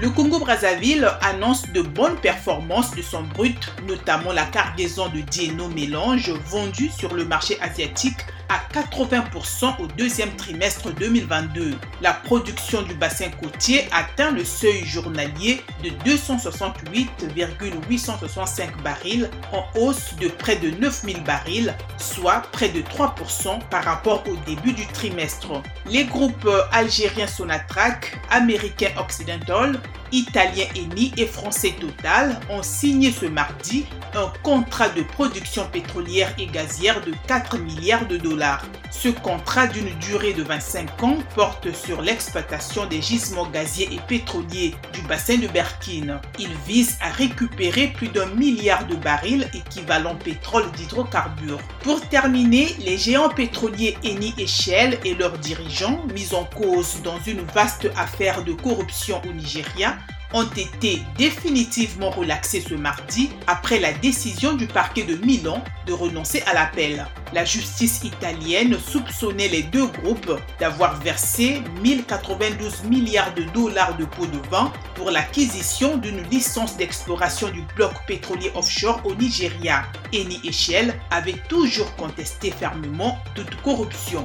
Le Congo-Brazzaville annonce de bonnes performances de son brut, notamment la cargaison de Dieno Mélange vendue sur le marché asiatique à 80% au deuxième trimestre 2022. La production du bassin côtier atteint le seuil journalier de 268,865 barils en hausse de près de 9000 barils, soit près de 3% par rapport au début du trimestre. Les groupes algériens Sonatrach, américains Occidental, italien Eni et français Total ont signé ce mardi un contrat de production pétrolière et gazière de 4 milliards de dollars. Ce contrat d'une durée de 25 ans porte sur l'exploitation des gisements gaziers et pétroliers du bassin de Berkine. Il vise à récupérer plus d'un milliard de barils équivalent pétrole d'hydrocarbures. Pour terminer, les géants pétroliers Eni et Shell et leurs dirigeants, mis en cause dans une vaste affaire de corruption au Nigeria, ont été définitivement relaxés ce mardi après la décision du parquet de Milan de renoncer à l'appel. La justice italienne soupçonnait les deux groupes d'avoir versé 1092 milliards de dollars de pots de vin pour l'acquisition d'une licence d'exploration du bloc pétrolier offshore au Nigeria. Eni et Shell avaient toujours contesté fermement toute corruption.